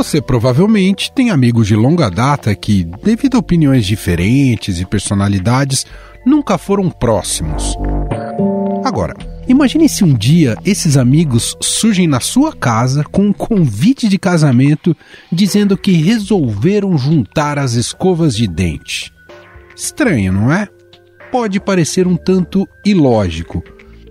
Você provavelmente tem amigos de longa data que, devido a opiniões diferentes e personalidades, nunca foram próximos. Agora, imagine se um dia esses amigos surgem na sua casa com um convite de casamento dizendo que resolveram juntar as escovas de dente. Estranho, não é? Pode parecer um tanto ilógico,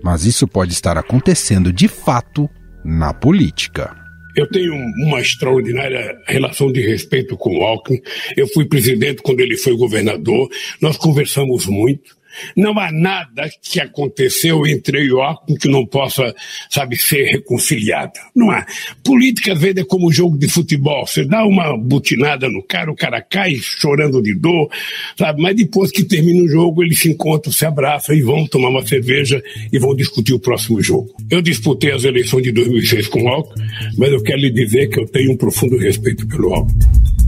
mas isso pode estar acontecendo de fato na política. Eu tenho uma extraordinária relação de respeito com o Alckmin. Eu fui presidente quando ele foi governador. Nós conversamos muito. Não há nada que aconteceu entre eu e o Alckmin que não possa, sabe, ser reconciliado. Não há. Política, às vezes, é como jogo de futebol. Você dá uma butinada no cara, o cara cai chorando de dor, sabe? Mas depois que termina o jogo, eles se encontram, se abraçam e vão tomar uma cerveja e vão discutir o próximo jogo. Eu disputei as eleições de 2006 com o Alckmin, mas eu quero lhe dizer que eu tenho um profundo respeito pelo Alckmin.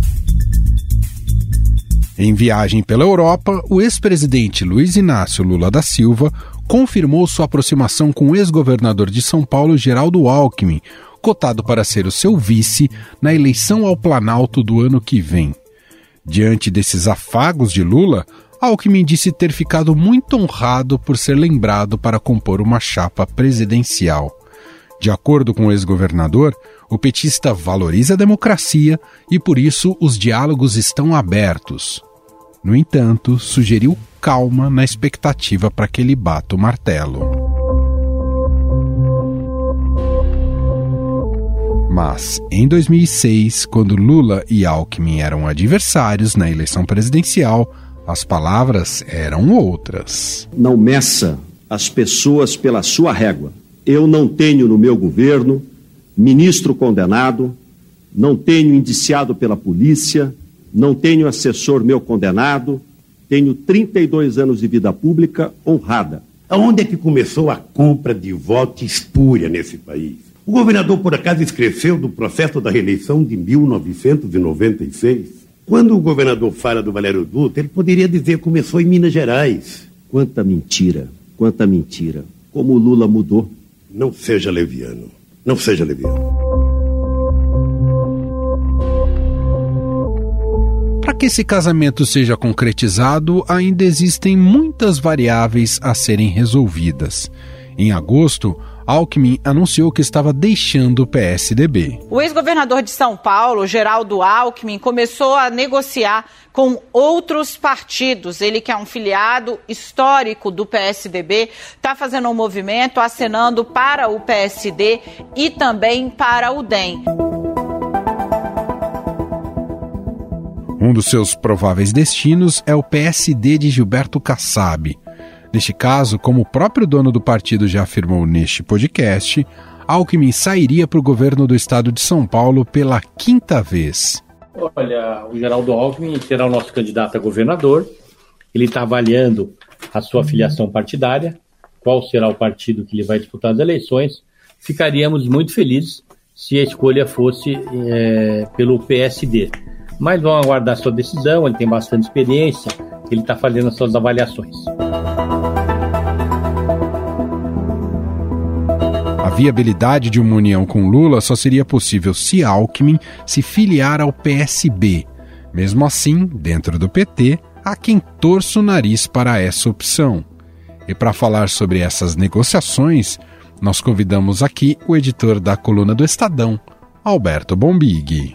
Em viagem pela Europa, o ex-presidente Luiz Inácio Lula da Silva confirmou sua aproximação com o ex-governador de São Paulo, Geraldo Alckmin, cotado para ser o seu vice na eleição ao Planalto do ano que vem. Diante desses afagos de Lula, Alckmin disse ter ficado muito honrado por ser lembrado para compor uma chapa presidencial. De acordo com o ex-governador, o petista valoriza a democracia e por isso os diálogos estão abertos. No entanto, sugeriu calma na expectativa para que ele bata o martelo. Mas, em 2006, quando Lula e Alckmin eram adversários na eleição presidencial, as palavras eram outras. Não meça as pessoas pela sua régua. Eu não tenho no meu governo ministro condenado, não tenho indiciado pela polícia, não tenho assessor meu condenado, tenho 32 anos de vida pública honrada. Aonde é que começou a compra de voto espúria nesse país? O governador, por acaso, esqueceu do processo da reeleição de 1996? Quando o governador fala do Valério Dutra, ele poderia dizer que começou em Minas Gerais. Quanta mentira, quanta mentira. Como o Lula mudou. Não seja leviano. Não seja leviano. Para que esse casamento seja concretizado, ainda existem muitas variáveis a serem resolvidas. Em agosto, Alckmin anunciou que estava deixando o PSDB. O ex-governador de São Paulo, Geraldo Alckmin, começou a negociar com outros partidos. Ele que é um filiado histórico do PSDB, está fazendo um movimento acenando para o PSD e também para o DEM. Um dos seus prováveis destinos é o PSD de Gilberto Kassab. Neste caso, como o próprio dono do partido já afirmou neste podcast, Alckmin sairia para o governo do estado de São Paulo pela quinta vez. Olha, o Geraldo Alckmin será o nosso candidato a governador. Ele está avaliando a sua filiação partidária, qual será o partido que ele vai disputar as eleições. Ficaríamos muito felizes se a escolha fosse é, pelo PSD. Mas vamos aguardar sua decisão, ele tem bastante experiência, ele está fazendo as suas avaliações. A viabilidade de uma união com Lula só seria possível se Alckmin se filiar ao PSB. Mesmo assim, dentro do PT, há quem torça o nariz para essa opção. E para falar sobre essas negociações, nós convidamos aqui o editor da coluna do Estadão, Alberto Bombig.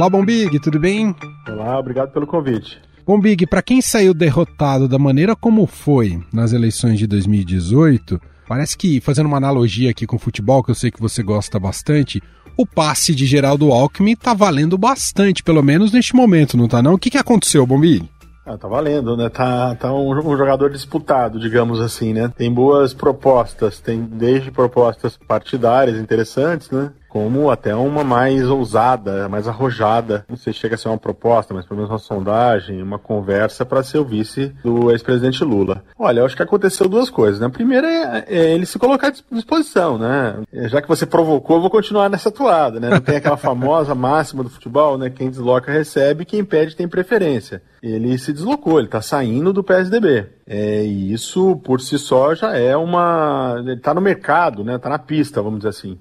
Olá, Bombig, tudo bem? Olá, obrigado pelo convite. Bom, Big, para quem saiu derrotado da maneira como foi nas eleições de 2018, parece que, fazendo uma analogia aqui com o futebol, que eu sei que você gosta bastante, o passe de Geraldo Alckmin tá valendo bastante, pelo menos neste momento, não tá não? O que, que aconteceu, Bombi? Ah, tá valendo, né? Tá, tá um, um, jogador disputado, digamos assim, né? Tem boas propostas, tem desde propostas partidárias interessantes, né? Como até uma mais ousada, mais arrojada. Não sei se chega a ser uma proposta, mas pelo menos uma sondagem, uma conversa para ser o vice do ex-presidente Lula. Olha, eu acho que aconteceu duas coisas. Né? A primeira é, é, ele se colocar à disposição, né? Já que você provocou, eu vou continuar nessa toada, né? Não tem aquela famosa máxima do futebol, né? Quem desloca recebe, quem pede tem preferência. Ele se deslocou, ele está saindo do PSDB. É, e isso, por si só, já é uma. Ele está no mercado, né? Está na pista, vamos dizer assim.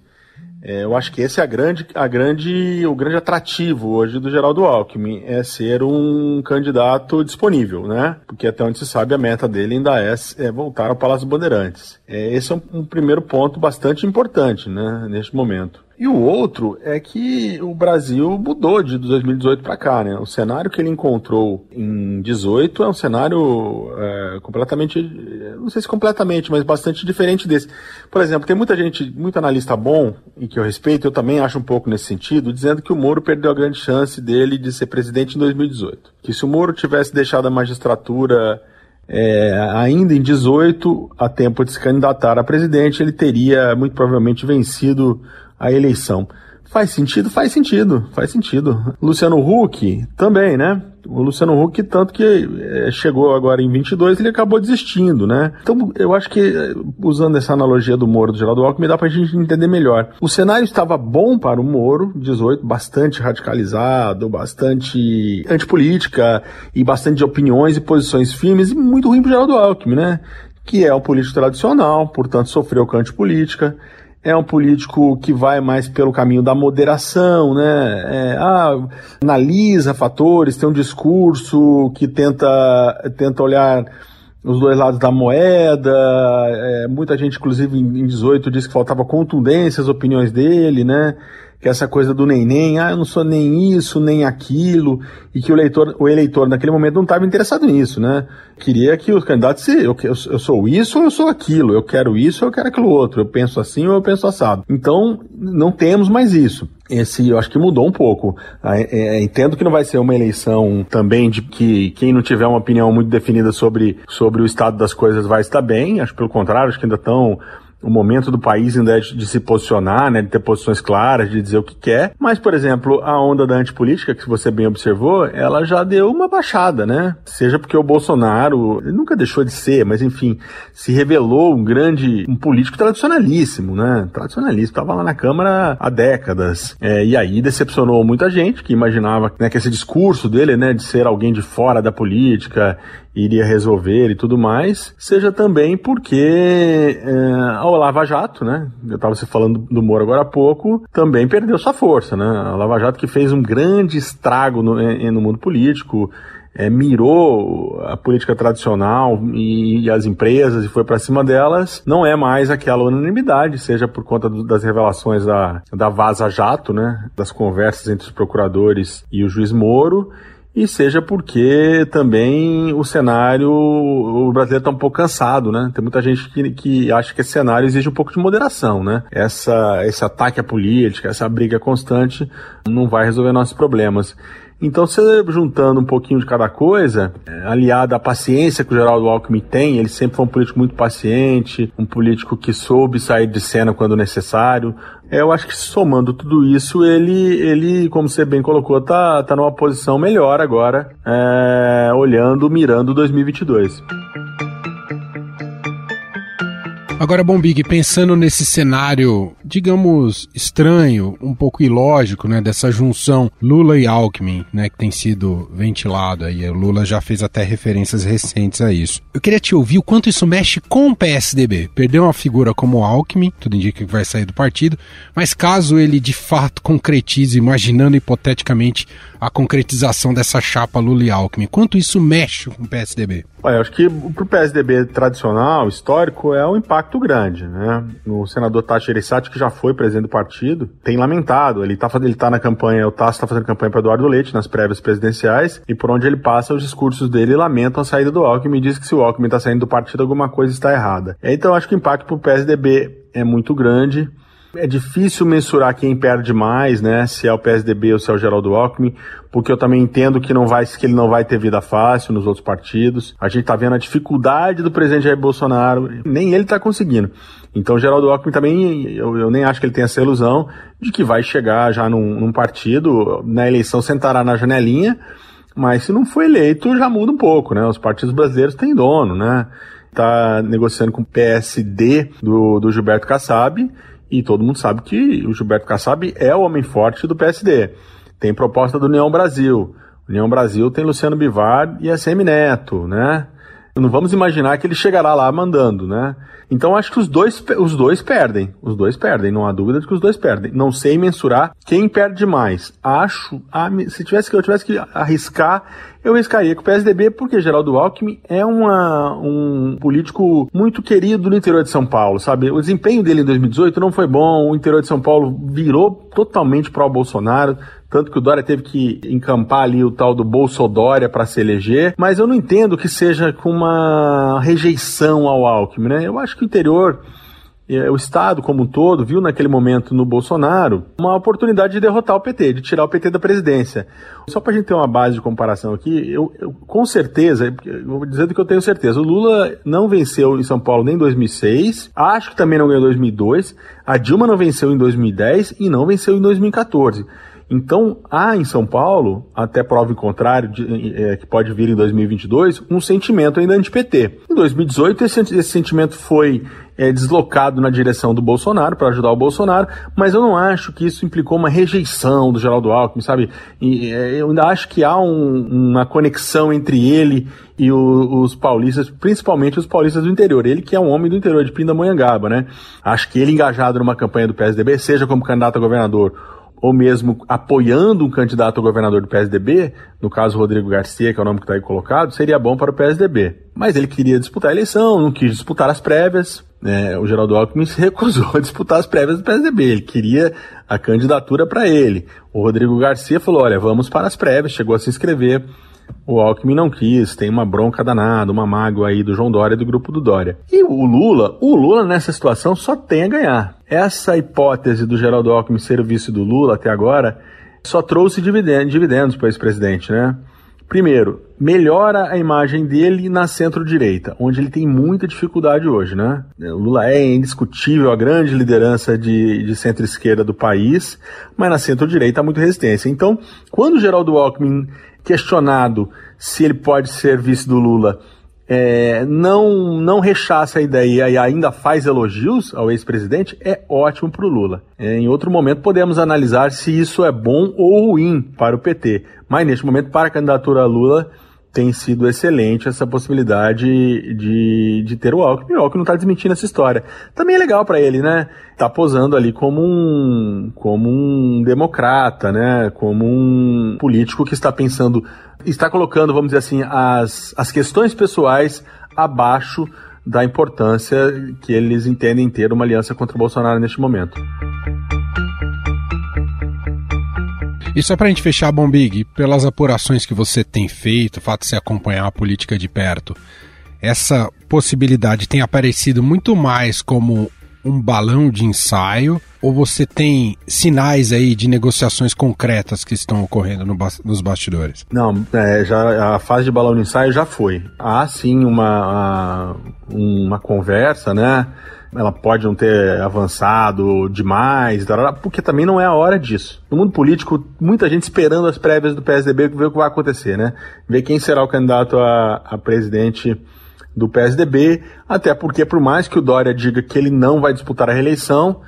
É, eu acho que esse é a grande, a grande, o grande atrativo hoje do Geraldo Alckmin, é ser um candidato disponível, né? Porque até onde se sabe a meta dele ainda é, é voltar ao Palácio Bandeirantes. É, esse é um, um primeiro ponto bastante importante, né, neste momento. E o outro é que o Brasil mudou de 2018 para cá, né? O cenário que ele encontrou em 18 é um cenário é, completamente, não sei se completamente, mas bastante diferente desse. Por exemplo, tem muita gente, muito analista bom e que eu respeito, eu também acho um pouco nesse sentido, dizendo que o Moro perdeu a grande chance dele de ser presidente em 2018. Que se o Moro tivesse deixado a magistratura é, ainda em 18, a tempo de se candidatar a presidente, ele teria muito provavelmente vencido a eleição. Faz sentido? Faz sentido, faz sentido. Luciano Huck também, né? O Luciano Huck, tanto que é, chegou agora em 22, ele acabou desistindo, né? Então, eu acho que, usando essa analogia do Moro do Geraldo Alckmin, dá pra gente entender melhor. O cenário estava bom para o Moro, 18, bastante radicalizado, bastante antipolítica e bastante de opiniões e posições firmes, e muito ruim pro Geraldo Alckmin, né? Que é um político tradicional, portanto sofreu com a antipolítica é um político que vai mais pelo caminho da moderação, né? É, ah, analisa fatores, tem um discurso que tenta, tenta olhar os dois lados da moeda. É, muita gente, inclusive, em 18 disse que faltava contundência às opiniões dele, né? Que essa coisa do nem, ah, eu não sou nem isso, nem aquilo, e que o eleitor, o eleitor naquele momento não estava interessado nisso, né? Queria que os candidatos, se eu, eu, eu sou isso ou eu sou aquilo, eu quero isso ou eu quero aquilo outro, eu penso assim ou eu penso assado. Então, não temos mais isso esse eu acho que mudou um pouco. É, é, entendo que não vai ser uma eleição também de que quem não tiver uma opinião muito definida sobre, sobre o estado das coisas vai estar bem. Acho pelo contrário, acho que ainda estão o momento do país ainda é de, se posicionar, né, de ter posições claras, de dizer o que quer. Mas, por exemplo, a onda da antipolítica, que você bem observou, ela já deu uma baixada, né? Seja porque o Bolsonaro, nunca deixou de ser, mas enfim, se revelou um grande, um político tradicionalíssimo, né? Tradicionalíssimo, estava lá na Câmara há décadas. É, e aí decepcionou muita gente que imaginava né, que esse discurso dele, né, de ser alguém de fora da política iria resolver e tudo mais, seja também porque é, a Lava Jato, né? Eu estava se falando do Moro agora há pouco, também perdeu sua força, né? A Lava Jato que fez um grande estrago no, no mundo político, é, mirou a política tradicional e, e as empresas e foi para cima delas, não é mais aquela unanimidade, seja por conta do, das revelações da, da Vaza Jato, né? Das conversas entre os procuradores e o juiz Moro e seja porque também o cenário, o brasileiro está um pouco cansado, né? Tem muita gente que, que acha que esse cenário exige um pouco de moderação, né? Essa, esse ataque à política, essa briga constante não vai resolver nossos problemas. Então, você juntando um pouquinho de cada coisa, é, aliado à paciência que o Geraldo Alckmin tem, ele sempre foi um político muito paciente, um político que soube sair de cena quando necessário. É, eu acho que somando tudo isso, ele, ele como você bem colocou, tá, tá numa posição melhor agora, é, olhando, mirando 2022. Agora, bom, Big, pensando nesse cenário, digamos, estranho, um pouco ilógico, né, dessa junção Lula e Alckmin, né, que tem sido ventilado aí, o Lula já fez até referências recentes a isso. Eu queria te ouvir o quanto isso mexe com o PSDB. Perdeu uma figura como Alckmin, tudo indica que vai sair do partido, mas caso ele de fato concretize, imaginando hipoteticamente a concretização dessa chapa Lula e Alckmin, quanto isso mexe com o PSDB? Olha, eu acho que para o PSDB tradicional, histórico, é um impacto grande. Né? O senador Tachi Ereissati, que já foi presidente do partido, tem lamentado. Ele está ele tá na campanha, o Tasso está fazendo campanha para Eduardo Leite nas prévias presidenciais, e por onde ele passa, os discursos dele lamentam a saída do Alckmin e diz que se o Alckmin está saindo do partido, alguma coisa está errada. Então, acho que o impacto para o PSDB é muito grande. É difícil mensurar quem perde mais, né? Se é o PSDB ou se é o Geraldo Alckmin, porque eu também entendo que não vai, que ele não vai ter vida fácil nos outros partidos. A gente tá vendo a dificuldade do presidente Jair Bolsonaro, nem ele tá conseguindo. Então o Geraldo Alckmin também, eu, eu, nem acho que ele tenha essa ilusão de que vai chegar já num, num partido, na eleição sentará na janelinha, mas se não for eleito já muda um pouco, né? Os partidos brasileiros têm dono, né? Tá negociando com o PSD do, do Gilberto Kassab, e todo mundo sabe que o Gilberto Kassab é o homem forte do PSD. Tem proposta do União Brasil. União Brasil tem Luciano Bivar e SM Neto, né? Não vamos imaginar que ele chegará lá mandando, né? Então acho que os dois, os dois perdem. Os dois perdem, não há dúvida de que os dois perdem. Não sei mensurar quem perde mais. Acho, se tivesse que eu tivesse que arriscar, eu arriscaria com o PSDB, porque Geraldo Alckmin é uma, um político muito querido no interior de São Paulo, sabe? O desempenho dele em 2018 não foi bom, o interior de São Paulo virou totalmente pró-Bolsonaro, tanto que o Dória teve que encampar ali o tal do Bolsodória para se eleger, mas eu não entendo que seja com uma rejeição ao Alckmin, né? Eu acho que o interior o Estado como um todo viu naquele momento no Bolsonaro uma oportunidade de derrotar o PT, de tirar o PT da presidência. Só para a gente ter uma base de comparação aqui, eu, eu com certeza, eu vou dizer do que eu tenho certeza, o Lula não venceu em São Paulo nem em 2006, acho que também não ganhou em 2002, a Dilma não venceu em 2010 e não venceu em 2014. Então, há em São Paulo, até prova em contrário, de, é, que pode vir em 2022, um sentimento ainda anti-PT. Em 2018, esse, esse sentimento foi é, deslocado na direção do Bolsonaro, para ajudar o Bolsonaro, mas eu não acho que isso implicou uma rejeição do Geraldo Alckmin, sabe? E, é, eu ainda acho que há um, uma conexão entre ele e o, os paulistas, principalmente os paulistas do interior. Ele que é um homem do interior de Pindamonhangaba, né? Acho que ele engajado numa campanha do PSDB, seja como candidato a governador ou mesmo apoiando um candidato a governador do PSDB, no caso Rodrigo Garcia, que é o nome que está aí colocado, seria bom para o PSDB. Mas ele queria disputar a eleição, não quis disputar as prévias. Né? O Geraldo Alckmin se recusou a disputar as prévias do PSDB. Ele queria a candidatura para ele. O Rodrigo Garcia falou: olha, vamos para as prévias, chegou a se inscrever. O Alckmin não quis, tem uma bronca danada, uma mágoa aí do João Dória e do grupo do Dória. E o Lula, o Lula nessa situação só tem a ganhar. Essa hipótese do Geraldo Alckmin ser o vice do Lula até agora só trouxe dividendos, para o ex-presidente, né? Primeiro, melhora a imagem dele na centro-direita, onde ele tem muita dificuldade hoje, né? O Lula é indiscutível a grande liderança de, de centro-esquerda do país, mas na centro-direita há muita resistência. Então, quando o Geraldo Alckmin questionado se ele pode ser vice do Lula, é, não, não rechaça a ideia e ainda faz elogios ao ex-presidente, é ótimo para o Lula. É, em outro momento podemos analisar se isso é bom ou ruim para o PT. Mas neste momento, para a candidatura Lula, tem sido excelente essa possibilidade de, de ter o Alckmin. O Alckmin não está desmentindo essa história. Também é legal para ele, né? Tá posando ali como um, como um democrata, né? Como um político que está pensando, está colocando, vamos dizer assim, as, as questões pessoais abaixo da importância que eles entendem ter uma aliança contra o Bolsonaro neste momento. E só para a gente fechar, Bombig, pelas apurações que você tem feito, o fato de você acompanhar a política de perto, essa possibilidade tem aparecido muito mais como um balão de ensaio ou você tem sinais aí de negociações concretas que estão ocorrendo no ba nos bastidores? Não, é, já, a fase de balão de ensaio já foi. Há sim uma, uma conversa, né? ela pode não ter avançado demais, porque também não é a hora disso. No mundo político, muita gente esperando as prévias do PSDB ver o que vai acontecer, né? Ver quem será o candidato a, a presidente do PSDB, até porque por mais que o Dória diga que ele não vai disputar a reeleição,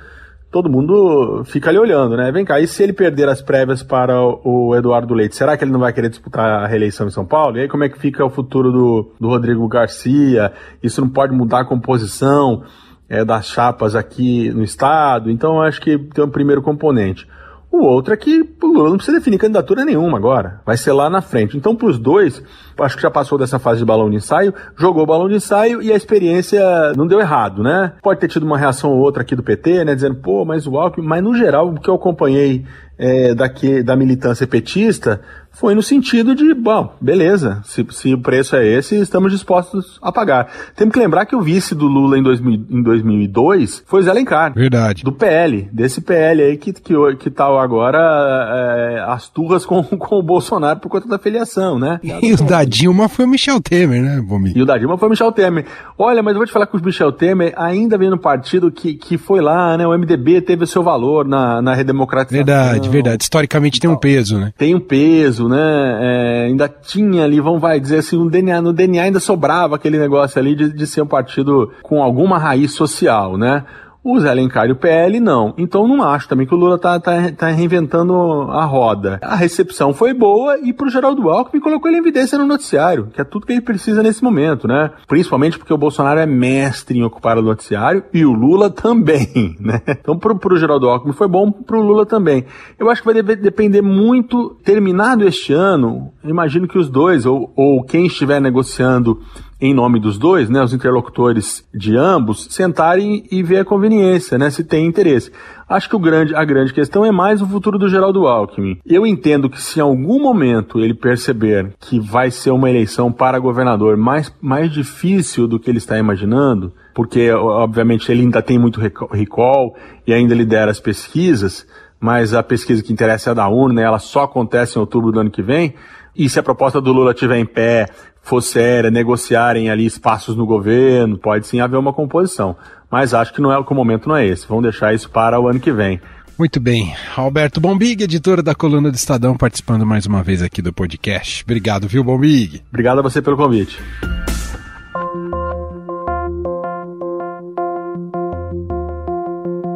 todo mundo fica ali olhando, né? Vem cá, e se ele perder as prévias para o Eduardo Leite, será que ele não vai querer disputar a reeleição em São Paulo? E aí como é que fica o futuro do, do Rodrigo Garcia? Isso não pode mudar a composição? é, das chapas aqui no estado. Então acho que tem um primeiro componente. O outro é que o Lula não precisa definir candidatura nenhuma agora. Vai ser lá na frente. Então, para os dois, acho que já passou dessa fase de balão de ensaio, jogou o balão de ensaio e a experiência não deu errado, né? Pode ter tido uma reação ou outra aqui do PT, né? Dizendo, pô, mas o Alckmin, mas no geral, o que eu acompanhei é, daqui, da militância petista foi no sentido de, bom, beleza, se, se, o preço é esse, estamos dispostos a pagar. Temos que lembrar que o vice do Lula em, 2000, em 2002 foi Zé Alencar. Verdade. Do PL, desse PL aí que, que, que tal agora é, as turras com, com o Bolsonaro por conta da filiação, né? E o da Dilma foi o Michel Temer, né, Bomi? E o da Dilma foi o Michel Temer. Olha, mas eu vou te falar que o Michel Temer ainda vem no partido que, que foi lá, né, o MDB teve o seu valor na, na redemocratização. Verdade, verdade. Historicamente tem um peso, né? Tem um peso, né? É, ainda tinha ali, vamos vai dizer assim, um DNA, no DNA ainda sobrava aquele negócio ali de, de ser um partido com alguma raiz social, né? O Zé Alencar e o PL não. Então não acho também que o Lula tá, tá, tá reinventando a roda. A recepção foi boa e pro Geraldo Alckmin colocou ele em evidência no noticiário, que é tudo que ele precisa nesse momento, né? Principalmente porque o Bolsonaro é mestre em ocupar o noticiário e o Lula também, né? Então pro, pro Geraldo Alckmin foi bom, pro Lula também. Eu acho que vai depender muito, terminado este ano, imagino que os dois, ou, ou quem estiver negociando em nome dos dois, né, os interlocutores de ambos, sentarem e ver a conveniência, né, se tem interesse. Acho que o grande, a grande questão é mais o futuro do Geraldo Alckmin. Eu entendo que se em algum momento ele perceber que vai ser uma eleição para governador mais, mais difícil do que ele está imaginando, porque obviamente ele ainda tem muito recall e ainda lidera as pesquisas, mas a pesquisa que interessa é a da né, ela só acontece em outubro do ano que vem, e se a proposta do Lula estiver em pé, for séria, negociarem ali espaços no governo, pode sim haver uma composição. Mas acho que não é que o momento não é esse. Vamos deixar isso para o ano que vem. Muito bem. Alberto Bombig, editor da coluna do Estadão, participando mais uma vez aqui do podcast. Obrigado, viu, Bombig? Obrigado a você pelo convite.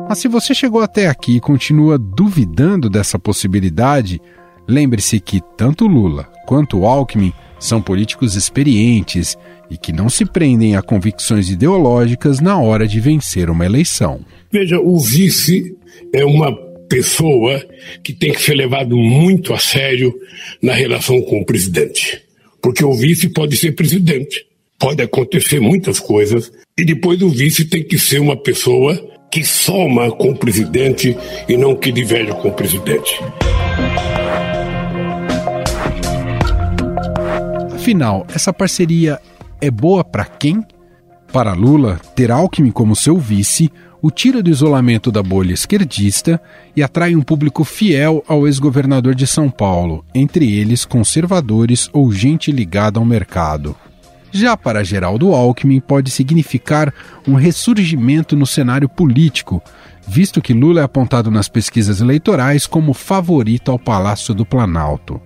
Mas se você chegou até aqui e continua duvidando dessa possibilidade, lembre-se que tanto Lula quanto Alckmin são políticos experientes e que não se prendem a convicções ideológicas na hora de vencer uma eleição. Veja, o vice é uma pessoa que tem que ser levado muito a sério na relação com o presidente. Porque o vice pode ser presidente, pode acontecer muitas coisas, e depois o vice tem que ser uma pessoa que soma com o presidente e não que diverge com o presidente. Afinal, essa parceria é boa para quem? Para Lula, ter Alckmin como seu vice o tira do isolamento da bolha esquerdista e atrai um público fiel ao ex-governador de São Paulo, entre eles conservadores ou gente ligada ao mercado. Já para Geraldo Alckmin, pode significar um ressurgimento no cenário político, visto que Lula é apontado nas pesquisas eleitorais como favorito ao Palácio do Planalto.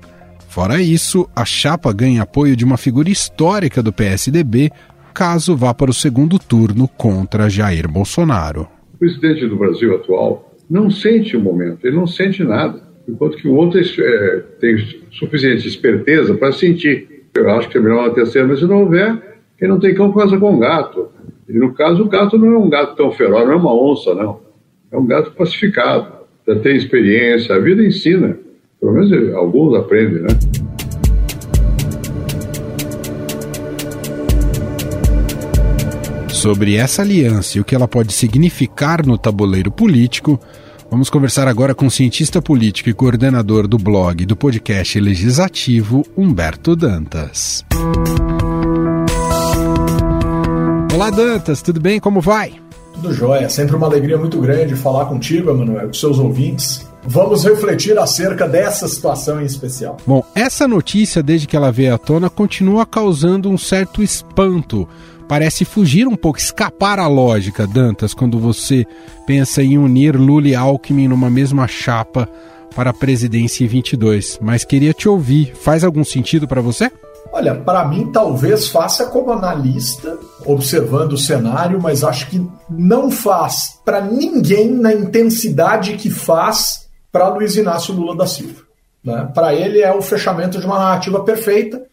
Fora isso, a chapa ganha apoio de uma figura histórica do PSDB caso vá para o segundo turno contra Jair Bolsonaro. O presidente do Brasil atual não sente o momento, ele não sente nada, enquanto que o outro é, tem suficiente esperteza para sentir. Eu acho que é melhor uma terceira, mas se não houver, quem não tem cão casa com gato. E no caso, o gato não é um gato tão feroz, não é uma onça, não. É um gato pacificado, já tem experiência, a vida ensina. Pelo menos alguns aprendem, né? Sobre essa aliança e o que ela pode significar no tabuleiro político, vamos conversar agora com o cientista político e coordenador do blog do podcast legislativo, Humberto Dantas. Olá, Dantas, tudo bem? Como vai? Tudo jóia. Sempre uma alegria muito grande falar contigo, Emanuel, com seus ouvintes. Vamos refletir acerca dessa situação em especial. Bom, essa notícia, desde que ela veio à tona, continua causando um certo espanto. Parece fugir um pouco, escapar à lógica, Dantas, quando você pensa em unir Lula e Alckmin numa mesma chapa para a presidência em 22. Mas queria te ouvir. Faz algum sentido para você? Olha, para mim talvez faça como analista, observando o cenário, mas acho que não faz para ninguém na intensidade que faz para Luiz Inácio Lula da Silva. Né? Para ele é o fechamento de uma narrativa perfeita,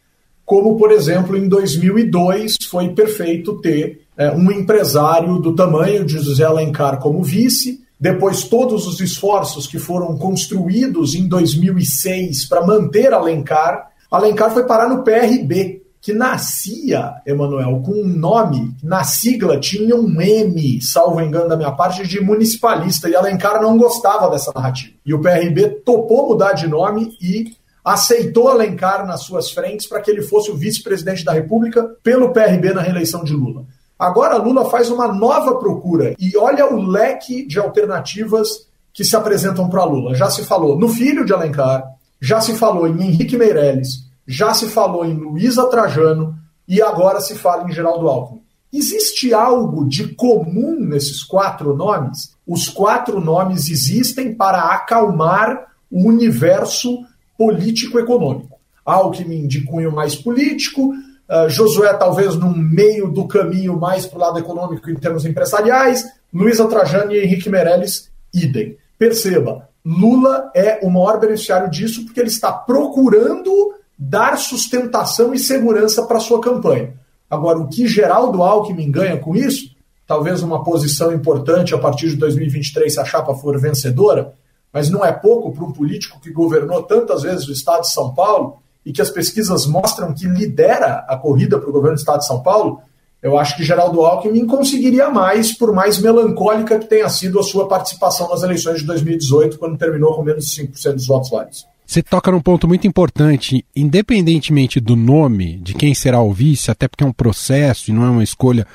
como, por exemplo, em 2002 foi perfeito ter é, um empresário do tamanho de José Alencar como vice, depois todos os esforços que foram construídos em 2006 para manter Alencar, Alencar foi parar no PRB, que nascia, Emanuel, com um nome, na sigla tinha um M, salvo engano da minha parte, de municipalista, e Alencar não gostava dessa narrativa. E o PRB topou mudar de nome e aceitou Alencar nas suas frentes para que ele fosse o vice-presidente da República pelo PRB na reeleição de Lula. Agora Lula faz uma nova procura e olha o leque de alternativas que se apresentam para Lula. Já se falou no filho de Alencar, já se falou em Henrique Meirelles, já se falou em Luísa Trajano e agora se fala em Geraldo Alckmin. Existe algo de comum nesses quatro nomes? Os quatro nomes existem para acalmar o universo político-econômico. Alckmin de cunho mais político, Uh, Josué, talvez, no meio do caminho mais para o lado econômico em termos empresariais. Luísa Trajani e Henrique Meirelles, idem. Perceba, Lula é o maior beneficiário disso porque ele está procurando dar sustentação e segurança para sua campanha. Agora, o que Geraldo Alckmin ganha com isso? Talvez uma posição importante a partir de 2023 se a chapa for vencedora, mas não é pouco para um político que governou tantas vezes o estado de São Paulo e que as pesquisas mostram que lidera a corrida para o governo do estado de São Paulo. Eu acho que Geraldo Alckmin conseguiria mais, por mais melancólica que tenha sido a sua participação nas eleições de 2018, quando terminou com menos de 5% dos votos válidos. Você toca num ponto muito importante, independentemente do nome, de quem será o vice, até porque é um processo e não é uma escolha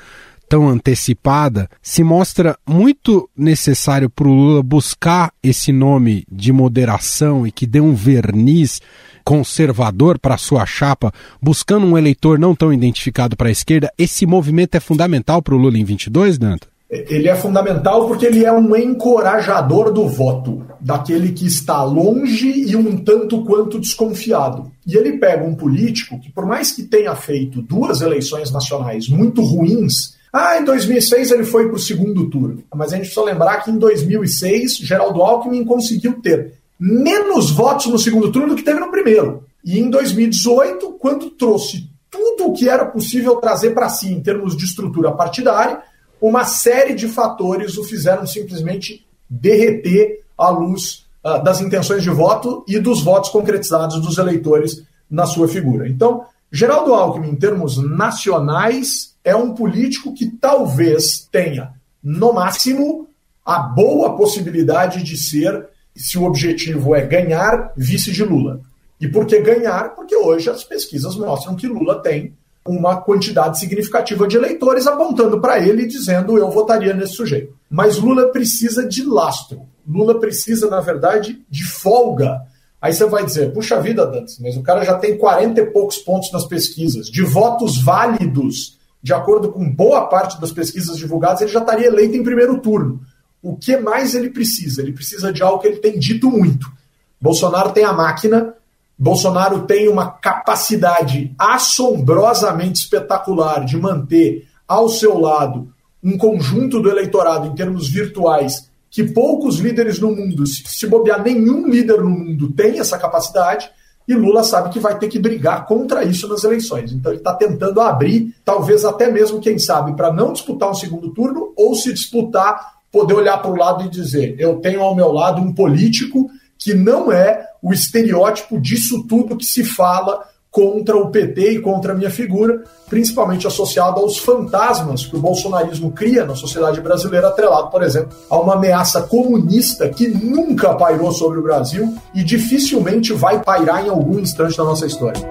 tão antecipada, se mostra muito necessário para o Lula buscar esse nome de moderação e que dê um verniz conservador para sua chapa, buscando um eleitor não tão identificado para a esquerda. Esse movimento é fundamental para o Lula em 22, Danta? Ele é fundamental porque ele é um encorajador do voto, daquele que está longe e um tanto quanto desconfiado. E ele pega um político que, por mais que tenha feito duas eleições nacionais muito ruins, ah, em 2006 ele foi para o segundo turno. Mas a gente precisa lembrar que em 2006 Geraldo Alckmin conseguiu ter menos votos no segundo turno do que teve no primeiro. E em 2018, quando trouxe tudo o que era possível trazer para si em termos de estrutura partidária, uma série de fatores o fizeram simplesmente derreter à luz uh, das intenções de voto e dos votos concretizados dos eleitores na sua figura. Então, Geraldo Alckmin, em termos nacionais, é um político que talvez tenha, no máximo, a boa possibilidade de ser, se o objetivo é ganhar, vice de Lula. E por que ganhar? Porque hoje as pesquisas mostram que Lula tem uma quantidade significativa de eleitores apontando para ele e dizendo eu votaria nesse sujeito. Mas Lula precisa de lastro. Lula precisa, na verdade, de folga. Aí você vai dizer, puxa vida, Dantes, mas o cara já tem 40 e poucos pontos nas pesquisas. De votos válidos, de acordo com boa parte das pesquisas divulgadas, ele já estaria eleito em primeiro turno. O que mais ele precisa? Ele precisa de algo que ele tem dito muito. Bolsonaro tem a máquina, Bolsonaro tem uma capacidade assombrosamente espetacular de manter ao seu lado um conjunto do eleitorado em termos virtuais que poucos líderes no mundo, se bobear nenhum líder no mundo tem essa capacidade, e Lula sabe que vai ter que brigar contra isso nas eleições. Então ele está tentando abrir, talvez até mesmo, quem sabe, para não disputar um segundo turno, ou se disputar, poder olhar para o lado e dizer: eu tenho ao meu lado um político que não é o estereótipo disso tudo que se fala contra o PT e contra a minha figura, principalmente associado aos fantasmas que o bolsonarismo cria na sociedade brasileira, atrelado, por exemplo, a uma ameaça comunista que nunca pairou sobre o Brasil e dificilmente vai pairar em algum instante da nossa história.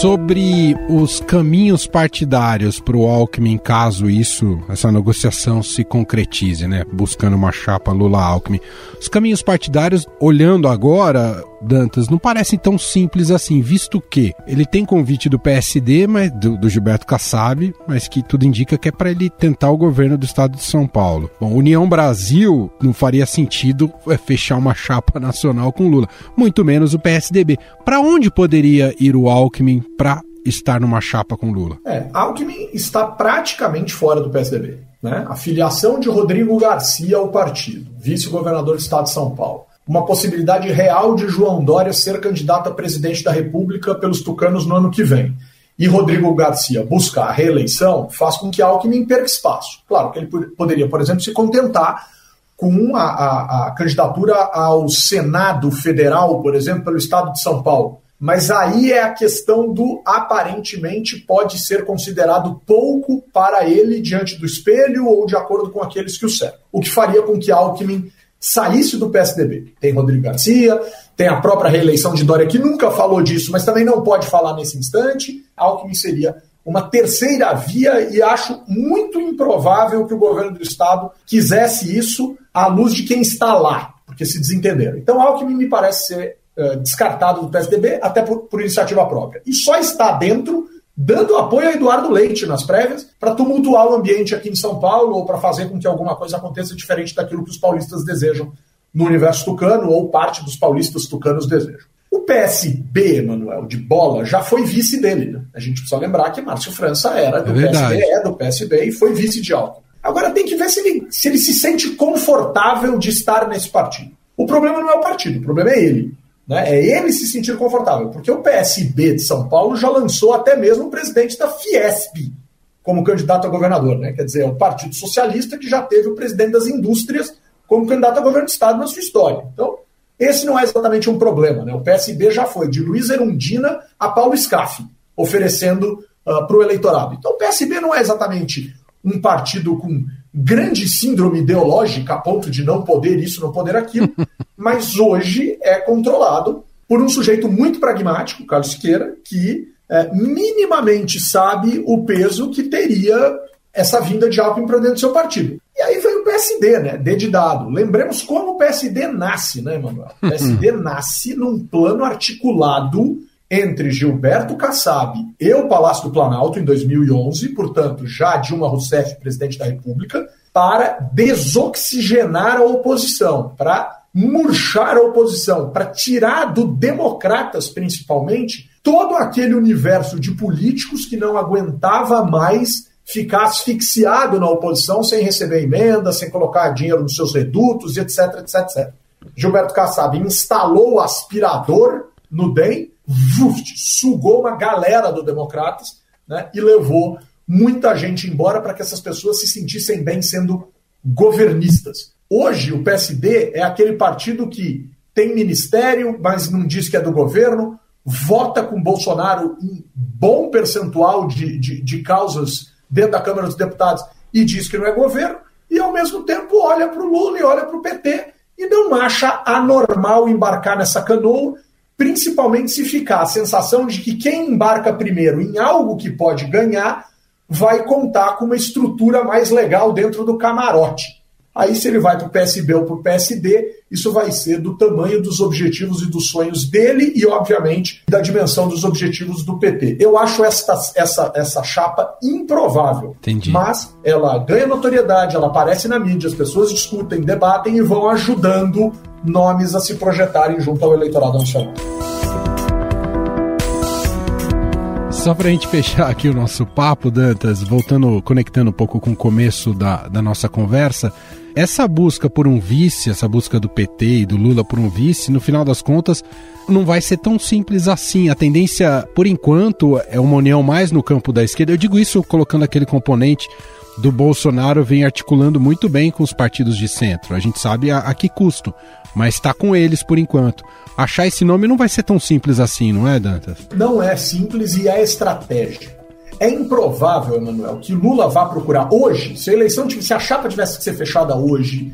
Sobre os caminhos partidários para o Alckmin, caso isso, essa negociação se concretize, né? Buscando uma chapa Lula-Alckmin. Os caminhos partidários, olhando agora, Dantas, não parecem tão simples assim, visto que ele tem convite do PSD, mas do, do Gilberto Kassab, mas que tudo indica que é para ele tentar o governo do estado de São Paulo. Bom, União Brasil não faria sentido é, fechar uma chapa nacional com Lula, muito menos o PSDB. Para onde poderia ir o Alckmin para estar numa chapa com Lula? É, Alckmin está praticamente fora do PSDB. Né? A filiação de Rodrigo Garcia ao partido, vice-governador do estado de São Paulo uma possibilidade real de João Dória ser candidato a presidente da República pelos tucanos no ano que vem. E Rodrigo Garcia buscar a reeleição faz com que Alckmin perca espaço. Claro que ele poderia, por exemplo, se contentar com a, a, a candidatura ao Senado Federal, por exemplo, pelo estado de São Paulo. Mas aí é a questão do aparentemente pode ser considerado pouco para ele diante do espelho ou de acordo com aqueles que o cercam. O que faria com que Alckmin saísse do PSDB. Tem Rodrigo Garcia, tem a própria reeleição de Dória, que nunca falou disso, mas também não pode falar nesse instante. Alckmin seria uma terceira via e acho muito improvável que o governo do Estado quisesse isso à luz de quem está lá, porque se desentenderam. Então, Alckmin me parece ser uh, descartado do PSDB, até por, por iniciativa própria. E só está dentro dando apoio a Eduardo Leite nas prévias para tumultuar o ambiente aqui em São Paulo ou para fazer com que alguma coisa aconteça diferente daquilo que os paulistas desejam no universo tucano ou parte dos paulistas tucanos desejam. O PSB, Manuel, de bola, já foi vice dele. Né? A gente precisa lembrar que Márcio França era do é PSB, é do PSB e foi vice de Alckmin. Agora tem que ver se ele, se ele se sente confortável de estar nesse partido. O problema não é o partido, o problema é ele. Né? É ele se sentir confortável, porque o PSB de São Paulo já lançou até mesmo o presidente da Fiesp como candidato a governador. Né? Quer dizer, é o Partido Socialista que já teve o presidente das indústrias como candidato a governo do Estado na sua história. Então, esse não é exatamente um problema. Né? O PSB já foi de Luiz Erundina a Paulo Scaff, oferecendo uh, ah, para o eleitorado. Então, o PSB não é exatamente um partido com grande síndrome ideológica a ponto de não poder isso, não poder aquilo, mas hoje é controlado por um sujeito muito pragmático, Carlos Siqueira, que é, minimamente sabe o peso que teria essa vinda de Alckmin para dentro do seu partido. E aí veio o PSD, né? D de dado. Lembremos como o PSD nasce, né, Manuel? O PSD nasce num plano articulado entre Gilberto Kassab e o Palácio do Planalto em 2011, portanto, já Dilma Rousseff, presidente da República, para desoxigenar a oposição, para murchar a oposição, para tirar do democratas, principalmente, todo aquele universo de políticos que não aguentava mais ficar asfixiado na oposição sem receber emenda, sem colocar dinheiro nos seus redutos, etc, etc, etc. Gilberto Kassab instalou o aspirador no DEM, vuft, sugou uma galera do Democratas né, e levou muita gente embora para que essas pessoas se sentissem bem sendo governistas. Hoje, o PSD é aquele partido que tem ministério, mas não diz que é do governo, vota com Bolsonaro um bom percentual de, de, de causas dentro da Câmara dos Deputados e diz que não é governo, e ao mesmo tempo olha para o Lula e olha para o PT e não acha anormal embarcar nessa canoa principalmente se ficar a sensação de que quem embarca primeiro em algo que pode ganhar vai contar com uma estrutura mais legal dentro do camarote. Aí, se ele vai para o PSB ou para o PSD, isso vai ser do tamanho dos objetivos e dos sonhos dele e, obviamente, da dimensão dos objetivos do PT. Eu acho essa, essa, essa chapa improvável. Entendi. Mas ela ganha notoriedade, ela aparece na mídia, as pessoas discutem, debatem e vão ajudando nomes a se projetarem junto ao eleitorado nacional. Só para a gente fechar aqui o nosso papo, Dantas, voltando, conectando um pouco com o começo da, da nossa conversa, essa busca por um vice, essa busca do PT e do Lula por um vice, no final das contas, não vai ser tão simples assim. A tendência, por enquanto, é uma união mais no campo da esquerda. Eu digo isso colocando aquele componente do Bolsonaro vem articulando muito bem com os partidos de centro. A gente sabe a, a que custo, mas está com eles por enquanto. Achar esse nome não vai ser tão simples assim, não é, Dantas? Não é simples e é estratégia. É improvável, Emanuel, que Lula vá procurar hoje, se a eleição, se a chapa tivesse que ser fechada hoje,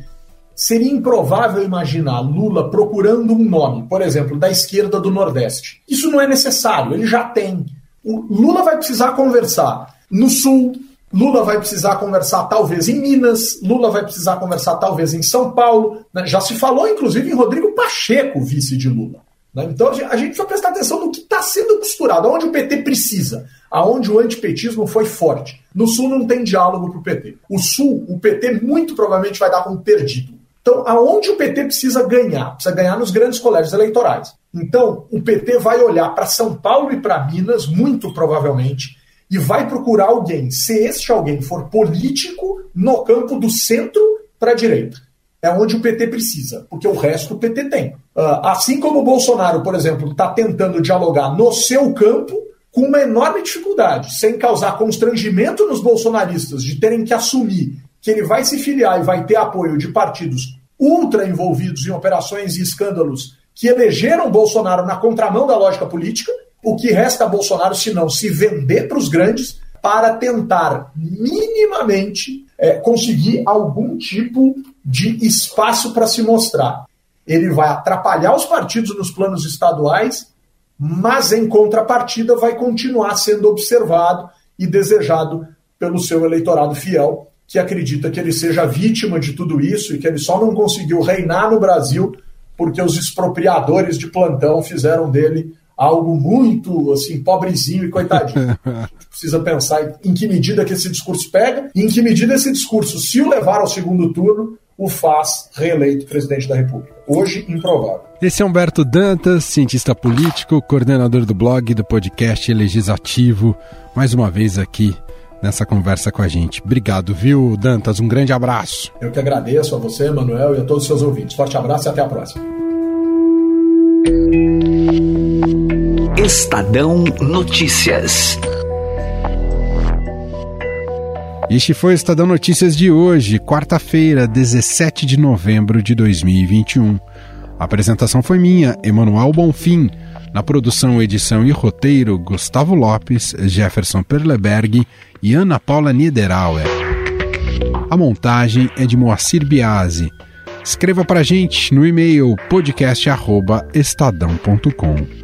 seria improvável imaginar Lula procurando um nome, por exemplo, da esquerda do Nordeste. Isso não é necessário, ele já tem. O Lula vai precisar conversar no Sul, Lula vai precisar conversar talvez em Minas, Lula vai precisar conversar talvez em São Paulo. Né? Já se falou, inclusive, em Rodrigo Pacheco, vice de Lula. Né? Então a gente precisa prestar atenção no que está sendo costurado, aonde o PT precisa, aonde o antipetismo foi forte. No Sul não tem diálogo para o PT. O Sul, o PT muito provavelmente vai dar como perdido. Então, aonde o PT precisa ganhar? Precisa ganhar nos grandes colégios eleitorais. Então, o PT vai olhar para São Paulo e para Minas, muito provavelmente, e vai procurar alguém, se este alguém for político, no campo do centro para a direita é onde o PT precisa, porque o resto o PT tem. Uh, assim como o Bolsonaro, por exemplo, está tentando dialogar no seu campo com uma enorme dificuldade, sem causar constrangimento nos bolsonaristas de terem que assumir que ele vai se filiar e vai ter apoio de partidos ultra envolvidos em operações e escândalos que elegeram Bolsonaro na contramão da lógica política. O que resta a Bolsonaro se não se vender para os grandes para tentar minimamente é, conseguir algum tipo de espaço para se mostrar. Ele vai atrapalhar os partidos nos planos estaduais, mas em contrapartida vai continuar sendo observado e desejado pelo seu eleitorado fiel, que acredita que ele seja vítima de tudo isso e que ele só não conseguiu reinar no Brasil porque os expropriadores de plantão fizeram dele algo muito assim pobrezinho e coitadinho. A gente precisa pensar em que medida que esse discurso pega e em que medida esse discurso, se o levar ao segundo turno, o faz reeleito presidente da República. Hoje, improvável. Esse é Humberto Dantas, cientista político, coordenador do blog e do podcast Legislativo, mais uma vez aqui nessa conversa com a gente. Obrigado, viu, Dantas? Um grande abraço. Eu que agradeço a você, Manuel, e a todos os seus ouvintes. Forte abraço e até a próxima. Estadão Notícias. Este foi o Estadão Notícias de hoje, quarta-feira, 17 de novembro de 2021. A apresentação foi minha, Emanuel Bonfim. Na produção, edição e roteiro, Gustavo Lopes, Jefferson Perleberg e Ana Paula Niederauer. A montagem é de Moacir Biasi. Escreva para gente no e-mail podcast@estadão.com.